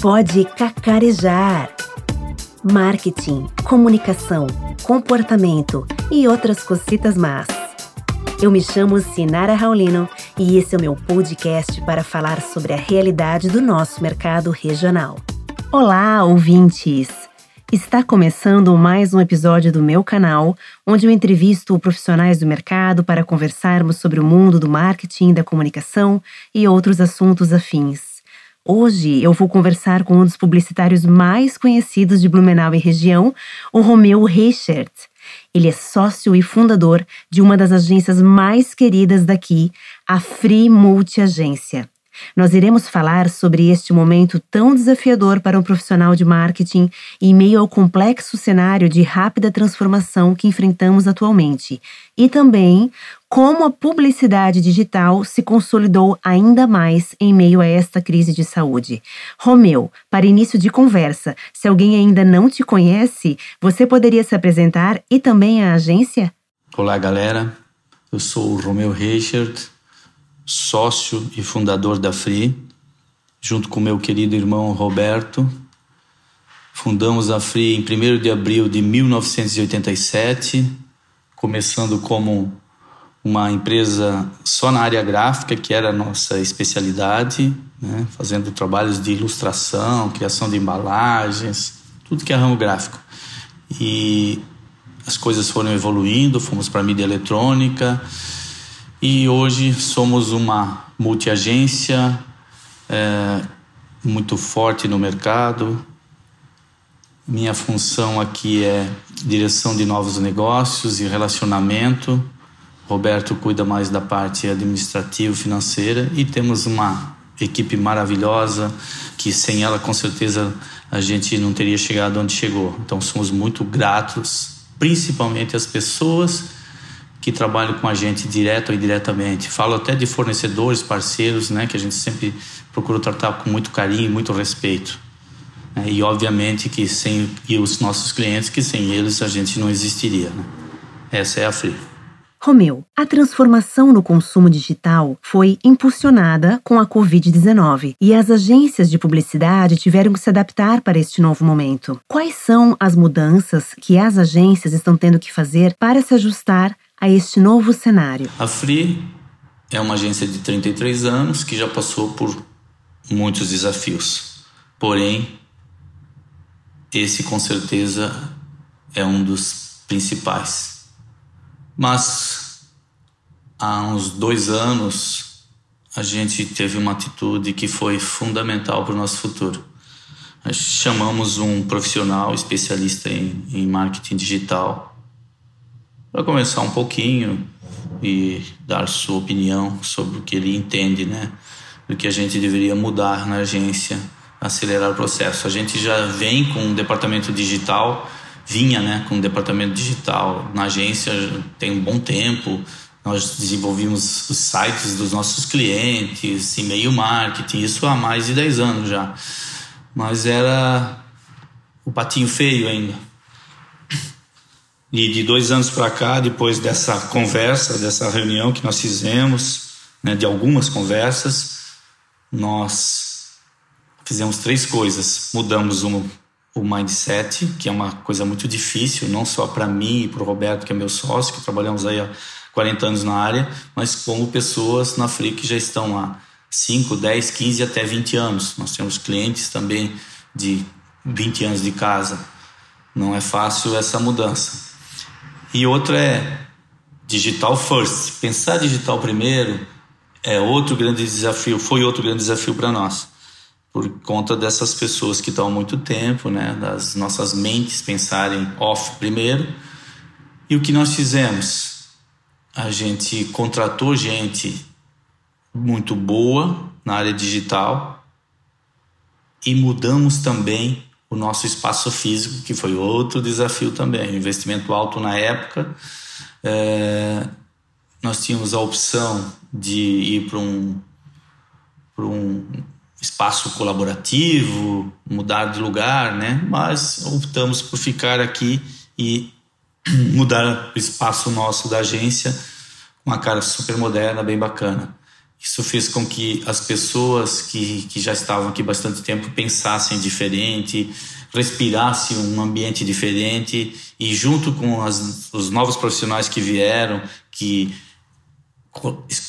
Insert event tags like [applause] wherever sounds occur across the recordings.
pode cacarejar. Marketing, comunicação, comportamento e outras cositas más. Eu me chamo Sinara Raulino e esse é o meu podcast para falar sobre a realidade do nosso mercado regional. Olá, ouvintes! Está começando mais um episódio do meu canal, onde eu entrevisto profissionais do mercado para conversarmos sobre o mundo do marketing, da comunicação e outros assuntos afins. Hoje eu vou conversar com um dos publicitários mais conhecidos de Blumenau e região, o Romeu Reichert. Ele é sócio e fundador de uma das agências mais queridas daqui, a Free Multi Agência. Nós iremos falar sobre este momento tão desafiador para um profissional de marketing em meio ao complexo cenário de rápida transformação que enfrentamos atualmente, e também como a publicidade digital se consolidou ainda mais em meio a esta crise de saúde. Romeu, para início de conversa, se alguém ainda não te conhece, você poderia se apresentar e também a agência? Olá, galera. Eu sou o Romeu Reichert, sócio e fundador da Free, junto com meu querido irmão Roberto. Fundamos a Free em 1 de abril de 1987, começando como uma empresa só na área gráfica, que era a nossa especialidade, né? fazendo trabalhos de ilustração, criação de embalagens, tudo que é ramo gráfico. E as coisas foram evoluindo, fomos para a mídia eletrônica, e hoje somos uma multiagência é, muito forte no mercado. Minha função aqui é direção de novos negócios e relacionamento. Roberto cuida mais da parte administrativa, financeira e temos uma equipe maravilhosa que sem ela com certeza a gente não teria chegado onde chegou. Então somos muito gratos, principalmente as pessoas que trabalham com a gente direto ou indiretamente. Falo até de fornecedores, parceiros, né, que a gente sempre procura tratar com muito carinho e muito respeito. É, e obviamente que sem e os nossos clientes, que sem eles a gente não existiria. Né? Essa é a Free. Romeu, a transformação no consumo digital foi impulsionada com a Covid-19 e as agências de publicidade tiveram que se adaptar para este novo momento. Quais são as mudanças que as agências estão tendo que fazer para se ajustar a este novo cenário? A Free é uma agência de 33 anos que já passou por muitos desafios. Porém, esse com certeza é um dos principais. Mas há uns dois anos a gente teve uma atitude que foi fundamental para o nosso futuro. Nós chamamos um profissional especialista em, em marketing digital para começar um pouquinho e dar sua opinião sobre o que ele entende, né? Do que a gente deveria mudar na agência, acelerar o processo. A gente já vem com um departamento digital, vinha, né, com um departamento digital na agência tem um bom tempo. Nós desenvolvimos os sites dos nossos clientes, e-mail marketing, isso há mais de 10 anos já. Mas era o patinho feio ainda e de dois anos para cá, depois dessa conversa, dessa reunião que nós fizemos, né, de algumas conversas, nós fizemos três coisas. Mudamos um, o mindset, que é uma coisa muito difícil, não só para mim e para o Roberto, que é meu sócio, que trabalhamos aí há 40 anos na área, mas como pessoas na Free que já estão lá 5, 10, 15 até 20 anos. Nós temos clientes também de 20 anos de casa. Não é fácil essa mudança. E outra é digital first. Pensar digital primeiro é outro grande desafio, foi outro grande desafio para nós. Por conta dessas pessoas que estão há muito tempo, né, das nossas mentes pensarem off primeiro. E o que nós fizemos? A gente contratou gente muito boa na área digital e mudamos também o nosso espaço físico, que foi outro desafio também. Investimento alto na época. É, nós tínhamos a opção de ir para um, um espaço colaborativo, mudar de lugar, né? mas optamos por ficar aqui e [clears throat] mudar o espaço nosso da agência uma cara super moderna, bem bacana. Isso fez com que as pessoas que, que já estavam aqui bastante tempo pensassem diferente, respirassem um ambiente diferente e junto com as, os novos profissionais que vieram, que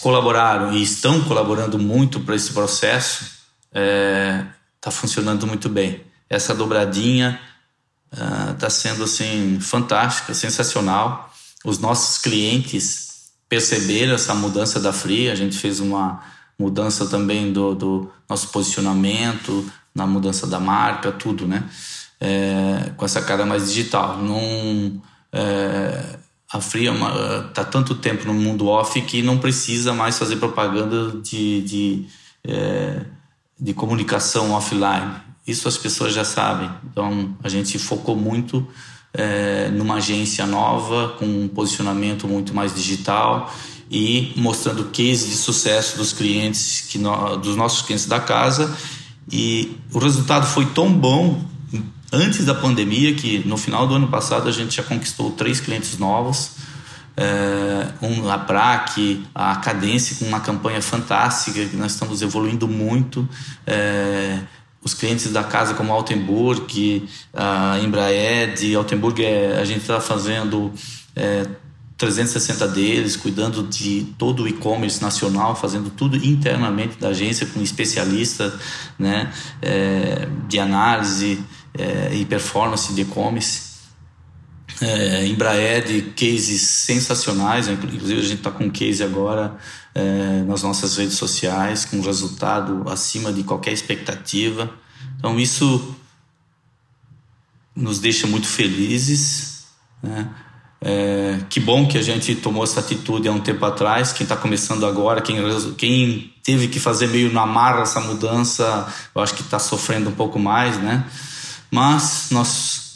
colaboraram e estão colaborando muito para esse processo, está é, tá funcionando muito bem. Essa dobradinha está uh, sendo assim fantástica, sensacional. Os nossos clientes perceberam essa mudança da Free. A gente fez uma mudança também do, do nosso posicionamento, na mudança da marca, tudo, né? É, com essa cara mais digital. Não, é, a Free está tanto tempo no mundo off que não precisa mais fazer propaganda de, de, é, de comunicação offline. Isso as pessoas já sabem. Então a gente focou muito é, numa agência nova, com um posicionamento muito mais digital e mostrando case de sucesso dos clientes, que no, dos nossos clientes da casa. E o resultado foi tão bom antes da pandemia, que no final do ano passado a gente já conquistou três clientes novos. É, um, a PRAC, a Cadência, com uma campanha fantástica, que nós estamos evoluindo muito. É, os clientes da casa, como Altenburg, a Embraed, Altenburg, é, a gente está fazendo é, 360 deles, cuidando de todo o e-commerce nacional, fazendo tudo internamente da agência com especialistas né, é, de análise é, e performance de e-commerce. É, Embraer cases sensacionais, né? inclusive a gente está com um case agora é, nas nossas redes sociais, com um resultado acima de qualquer expectativa. Então isso nos deixa muito felizes. Né? É, que bom que a gente tomou essa atitude há um tempo atrás. Quem está começando agora, quem, quem teve que fazer meio na marra essa mudança, eu acho que está sofrendo um pouco mais, né? Mas nós,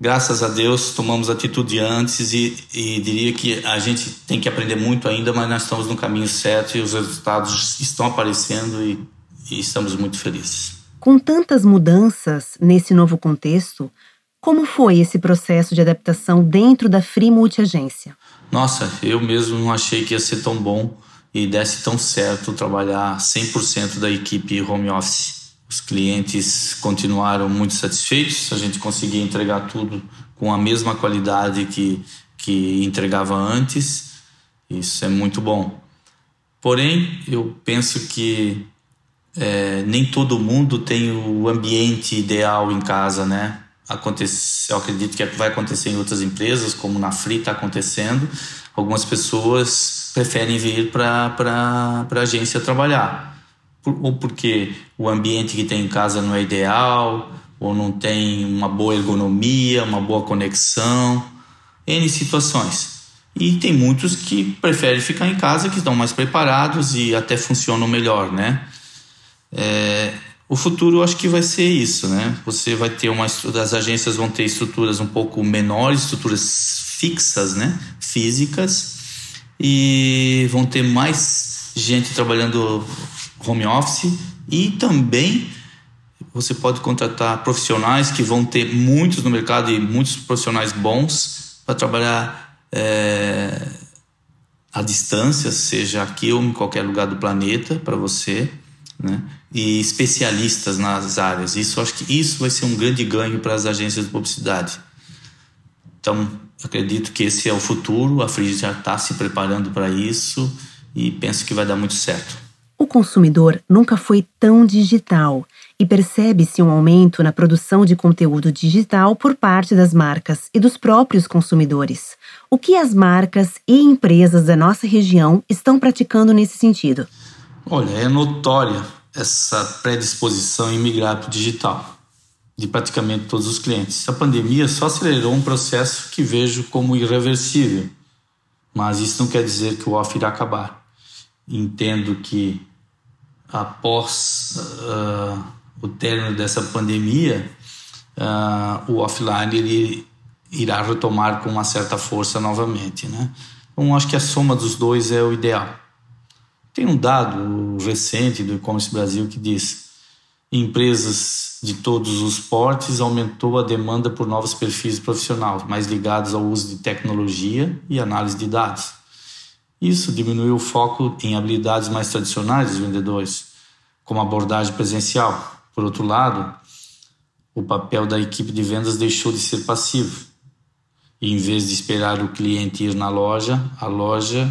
graças a Deus, tomamos atitude antes e, e diria que a gente tem que aprender muito ainda, mas nós estamos no caminho certo e os resultados estão aparecendo e, e estamos muito felizes. Com tantas mudanças nesse novo contexto, como foi esse processo de adaptação dentro da Free Multiagência? Nossa, eu mesmo não achei que ia ser tão bom e desse tão certo trabalhar 100% da equipe home office. Os clientes continuaram muito satisfeitos, a gente conseguia entregar tudo com a mesma qualidade que, que entregava antes. Isso é muito bom. Porém, eu penso que é, nem todo mundo tem o ambiente ideal em casa, né? Acontece, eu acredito que vai acontecer em outras empresas, como na Free está acontecendo. Algumas pessoas preferem vir para a agência trabalhar ou porque o ambiente que tem em casa não é ideal, ou não tem uma boa ergonomia, uma boa conexão, N situações. E tem muitos que preferem ficar em casa, que estão mais preparados e até funcionam melhor, né? É, o futuro eu acho que vai ser isso, né? Você vai ter uma as agências vão ter estruturas um pouco menores, estruturas fixas, né? Físicas e vão ter mais gente trabalhando home office e também você pode contratar profissionais que vão ter muitos no mercado e muitos profissionais bons para trabalhar é, à distância, seja aqui ou em qualquer lugar do planeta para você, né? E especialistas nas áreas. Isso acho que isso vai ser um grande ganho para as agências de publicidade. Então acredito que esse é o futuro. A Free já está se preparando para isso e penso que vai dar muito certo. O consumidor nunca foi tão digital e percebe-se um aumento na produção de conteúdo digital por parte das marcas e dos próprios consumidores. O que as marcas e empresas da nossa região estão praticando nesse sentido? Olha, é notória essa predisposição em migrar para o digital de praticamente todos os clientes. A pandemia só acelerou um processo que vejo como irreversível, mas isso não quer dizer que o off irá acabar. Entendo que após uh, o término dessa pandemia, uh, o offline ele irá retomar com uma certa força novamente, né? Então acho que a soma dos dois é o ideal. Tem um dado recente do e-commerce Brasil que diz empresas de todos os portes aumentou a demanda por novos perfis profissionais mais ligados ao uso de tecnologia e análise de dados. Isso diminuiu o foco em habilidades mais tradicionais dos vendedores, como abordagem presencial. Por outro lado, o papel da equipe de vendas deixou de ser passivo. E em vez de esperar o cliente ir na loja, a loja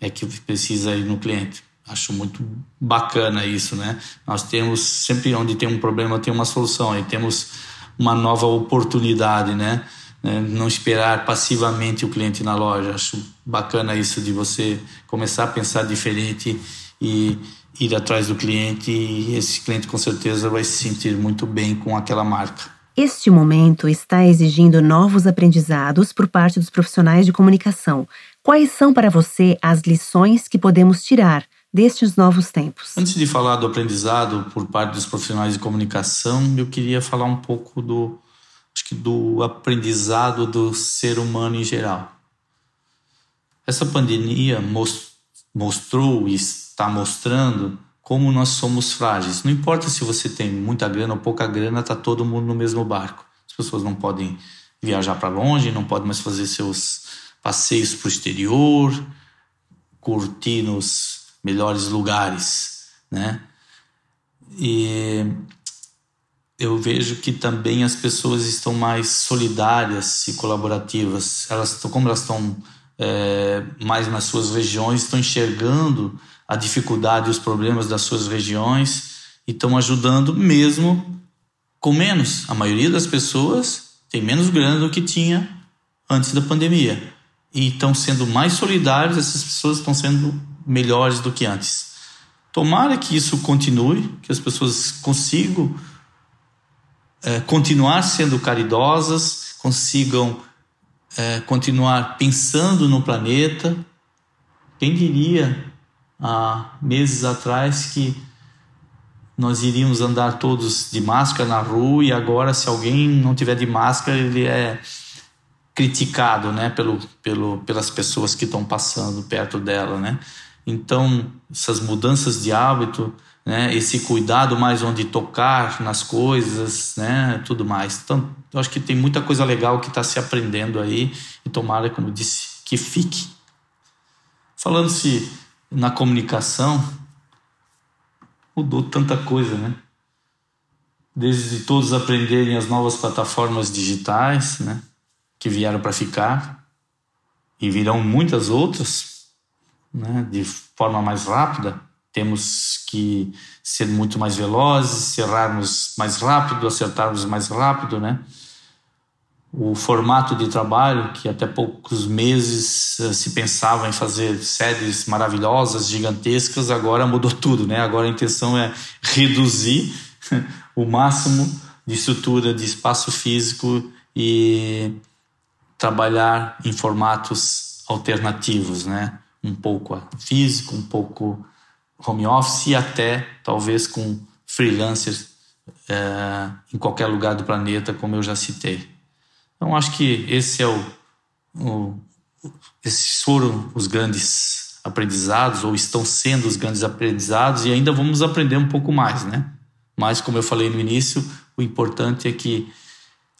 é que precisa ir no cliente. Acho muito bacana isso, né? Nós temos sempre onde tem um problema tem uma solução e temos uma nova oportunidade, né? né? Não esperar passivamente o cliente na loja. Acho bacana isso de você começar a pensar diferente e ir atrás do cliente e esse cliente com certeza vai se sentir muito bem com aquela marca. Este momento está exigindo novos aprendizados por parte dos profissionais de comunicação. Quais são para você as lições que podemos tirar destes novos tempos? Antes de falar do aprendizado por parte dos profissionais de comunicação, eu queria falar um pouco do acho que do aprendizado do ser humano em geral. Essa pandemia mostrou e está mostrando como nós somos frágeis. Não importa se você tem muita grana ou pouca grana, tá todo mundo no mesmo barco. As pessoas não podem viajar para longe, não podem mais fazer seus passeios para o exterior, curtir nos melhores lugares, né? E eu vejo que também as pessoas estão mais solidárias e colaborativas. Elas como elas estão é, mais nas suas regiões, estão enxergando a dificuldade e os problemas das suas regiões e estão ajudando mesmo com menos. A maioria das pessoas tem menos grana do que tinha antes da pandemia e estão sendo mais solidários. Essas pessoas estão sendo melhores do que antes. Tomara que isso continue, que as pessoas consigam é, continuar sendo caridosas, consigam é, continuar pensando no planeta. Quem diria há meses atrás que nós iríamos andar todos de máscara na rua e agora se alguém não tiver de máscara ele é criticado, né, pelo, pelo pelas pessoas que estão passando perto dela, né? Então essas mudanças de hábito né? Esse cuidado mais onde tocar nas coisas, né? Tudo mais. Então, eu acho que tem muita coisa legal que está se aprendendo aí e tomara, como disse, que fique. Falando-se na comunicação, mudou tanta coisa, né? Desde todos aprenderem as novas plataformas digitais, né? Que vieram para ficar e virão muitas outras, né? De forma mais rápida temos que ser muito mais velozes, errarmos mais rápido, acertarmos mais rápido, né? O formato de trabalho, que até poucos meses eh, se pensava em fazer séries maravilhosas, gigantescas, agora mudou tudo, né? Agora a intenção é reduzir [laughs] o máximo de estrutura de espaço físico e trabalhar em formatos alternativos, né? Um pouco físico, um pouco home office e até talvez com freelancers é, em qualquer lugar do planeta, como eu já citei. Então acho que esse é o, o esses foram os grandes aprendizados ou estão sendo os grandes aprendizados e ainda vamos aprender um pouco mais, né? Mas como eu falei no início, o importante é que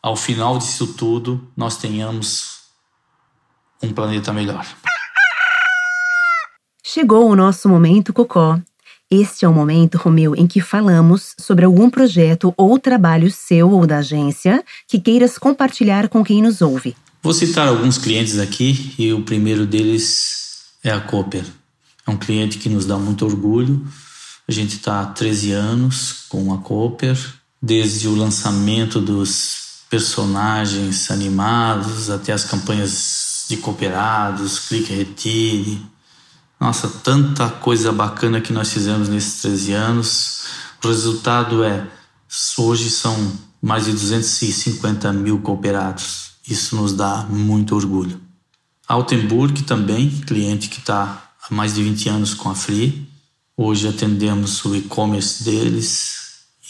ao final disso tudo nós tenhamos um planeta melhor. Chegou o nosso momento cocó. Este é o momento, Romeu, em que falamos sobre algum projeto ou trabalho seu ou da agência que queiras compartilhar com quem nos ouve. Vou citar alguns clientes aqui e o primeiro deles é a Cooper. É um cliente que nos dá muito orgulho. A gente está há 13 anos com a Cooper, desde o lançamento dos personagens animados até as campanhas de cooperados, clique retire, nossa, tanta coisa bacana que nós fizemos nesses 13 anos. O resultado é, hoje são mais de 250 mil cooperados. Isso nos dá muito orgulho. Altenburg também, cliente que está há mais de 20 anos com a Free. Hoje atendemos o e-commerce deles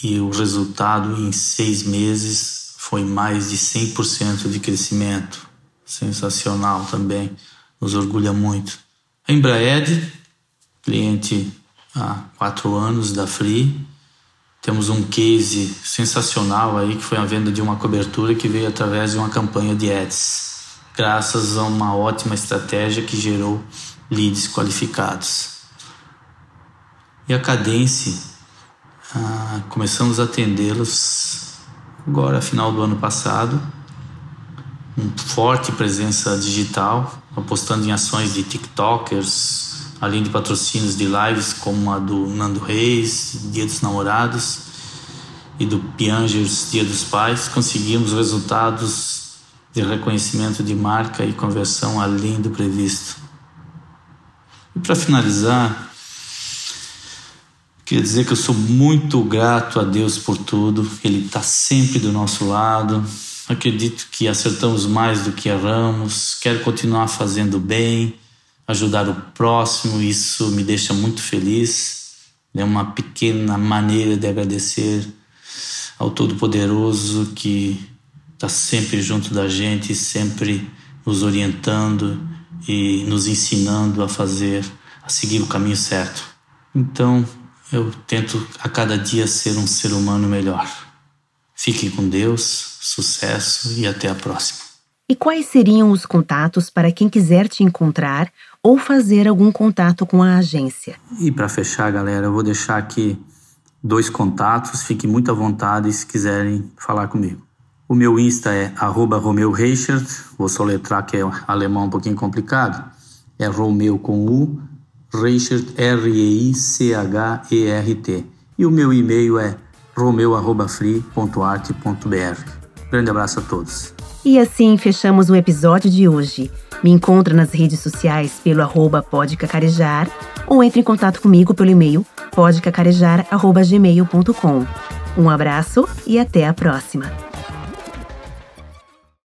e o resultado em seis meses foi mais de 100% de crescimento. Sensacional também, nos orgulha muito. A Embraed, cliente há quatro anos da Free. Temos um case sensacional aí que foi a venda de uma cobertura que veio através de uma campanha de ads, graças a uma ótima estratégia que gerou leads qualificados. E a Cadence, ah, começamos a atendê-los agora, final do ano passado, forte presença digital, apostando em ações de TikTokers, além de patrocínios de lives como a do Nando Reis, Dia dos Namorados e do Piangers, Dia dos Pais, conseguimos resultados de reconhecimento de marca e conversão além do previsto. E para finalizar, queria dizer que eu sou muito grato a Deus por tudo, Ele está sempre do nosso lado. Acredito que acertamos mais do que erramos, quero continuar fazendo bem ajudar o próximo, isso me deixa muito feliz. É uma pequena maneira de agradecer ao Todo-Poderoso que está sempre junto da gente, sempre nos orientando e nos ensinando a fazer, a seguir o caminho certo. Então, eu tento a cada dia ser um ser humano melhor. Fique com Deus, sucesso e até a próxima. E quais seriam os contatos para quem quiser te encontrar ou fazer algum contato com a agência? E para fechar, galera, eu vou deixar aqui dois contatos. Fiquem muito à vontade se quiserem falar comigo. O meu Insta é @romeureichert. Vou soletrar que é alemão um pouquinho complicado. É Romeu com U, Reichert R-E-I-C-H-E-R-T. E o meu e-mail é romeu@free.art.br. Grande abraço a todos. E assim fechamos o episódio de hoje. Me encontra nas redes sociais pelo arroba podcacarejar ou entre em contato comigo pelo e-mail podcacarejar.gmail.com. Um abraço e até a próxima!